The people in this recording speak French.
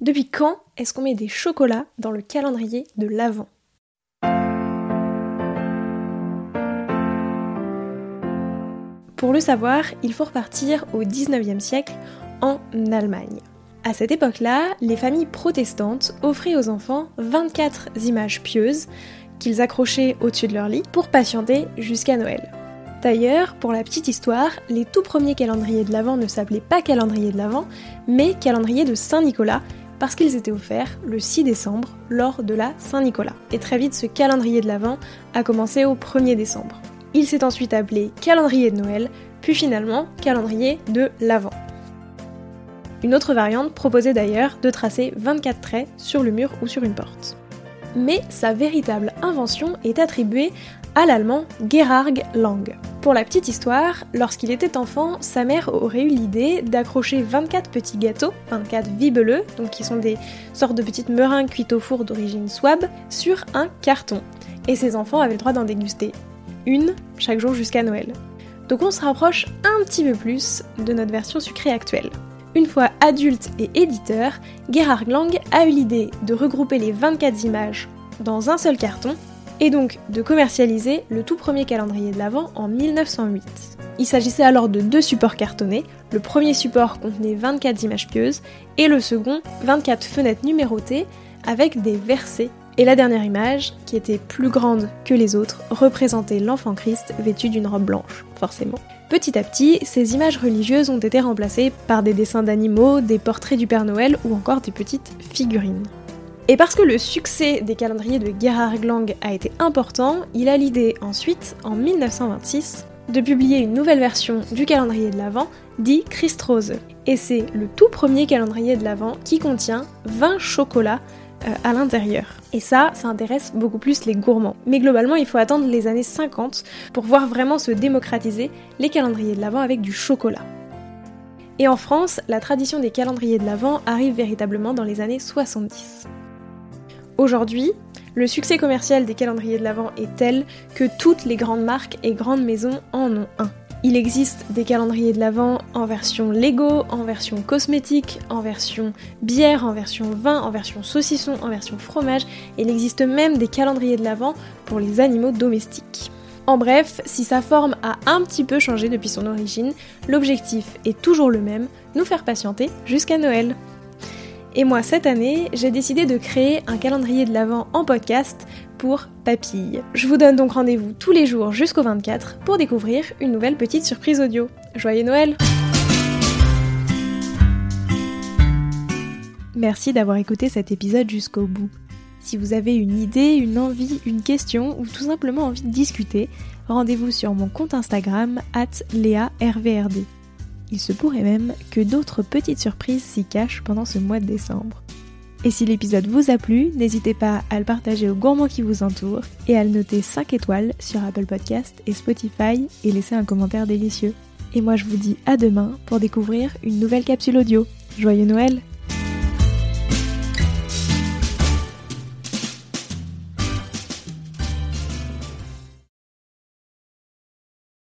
Depuis quand est-ce qu'on met des chocolats dans le calendrier de l'Avent? Pour le savoir, il faut repartir au 19e siècle en Allemagne. À cette époque-là, les familles protestantes offraient aux enfants 24 images pieuses qu'ils accrochaient au-dessus de leur lit pour patienter jusqu'à Noël. D'ailleurs, pour la petite histoire, les tout premiers calendriers de l'Avent ne s'appelaient pas calendrier de l'Avent, mais calendrier de Saint-Nicolas, parce qu'ils étaient offerts le 6 décembre lors de la Saint-Nicolas. Et très vite, ce calendrier de l'Avent a commencé au 1er décembre. Il s'est ensuite appelé calendrier de Noël, puis finalement calendrier de l'Avent. Une autre variante proposait d'ailleurs de tracer 24 traits sur le mur ou sur une porte. Mais sa véritable invention est attribuée à l'allemand Gerhard Lang. Pour la petite histoire, lorsqu'il était enfant, sa mère aurait eu l'idée d'accrocher 24 petits gâteaux, 24 vibeleux, donc qui sont des sortes de petites meringues cuites au four d'origine swab, sur un carton. Et ses enfants avaient le droit d'en déguster une chaque jour jusqu'à Noël. Donc on se rapproche un petit peu plus de notre version sucrée actuelle. Une fois adulte et éditeur, Gerhard Lang a eu l'idée de regrouper les 24 images dans un seul carton et donc de commercialiser le tout premier calendrier de l'Avent en 1908. Il s'agissait alors de deux supports cartonnés. Le premier support contenait 24 images pieuses et le second 24 fenêtres numérotées avec des versets. Et la dernière image, qui était plus grande que les autres, représentait l'enfant Christ vêtu d'une robe blanche, forcément. Petit à petit, ces images religieuses ont été remplacées par des dessins d'animaux, des portraits du Père Noël ou encore des petites figurines. Et parce que le succès des calendriers de Gerhard Lang a été important, il a l'idée ensuite, en 1926, de publier une nouvelle version du calendrier de l'Avent, dit Christrose. Et c'est le tout premier calendrier de l'Avent qui contient 20 chocolats euh, à l'intérieur. Et ça, ça intéresse beaucoup plus les gourmands. Mais globalement, il faut attendre les années 50 pour voir vraiment se démocratiser les calendriers de l'Avent avec du chocolat. Et en France, la tradition des calendriers de l'Avent arrive véritablement dans les années 70. Aujourd'hui, le succès commercial des calendriers de l'Avent est tel que toutes les grandes marques et grandes maisons en ont un. Il existe des calendriers de l'Avent en version Lego, en version cosmétique, en version bière, en version vin, en version saucisson, en version fromage, il existe même des calendriers de l'Avent pour les animaux domestiques. En bref, si sa forme a un petit peu changé depuis son origine, l'objectif est toujours le même, nous faire patienter jusqu'à Noël. Et moi, cette année, j'ai décidé de créer un calendrier de l'Avent en podcast pour Papille. Je vous donne donc rendez-vous tous les jours jusqu'au 24 pour découvrir une nouvelle petite surprise audio. Joyeux Noël Merci d'avoir écouté cet épisode jusqu'au bout. Si vous avez une idée, une envie, une question ou tout simplement envie de discuter, rendez-vous sur mon compte Instagram at il se pourrait même que d'autres petites surprises s'y cachent pendant ce mois de décembre. Et si l'épisode vous a plu, n'hésitez pas à le partager aux gourmands qui vous entourent et à le noter 5 étoiles sur Apple Podcast et Spotify et laisser un commentaire délicieux. Et moi je vous dis à demain pour découvrir une nouvelle capsule audio. Joyeux Noël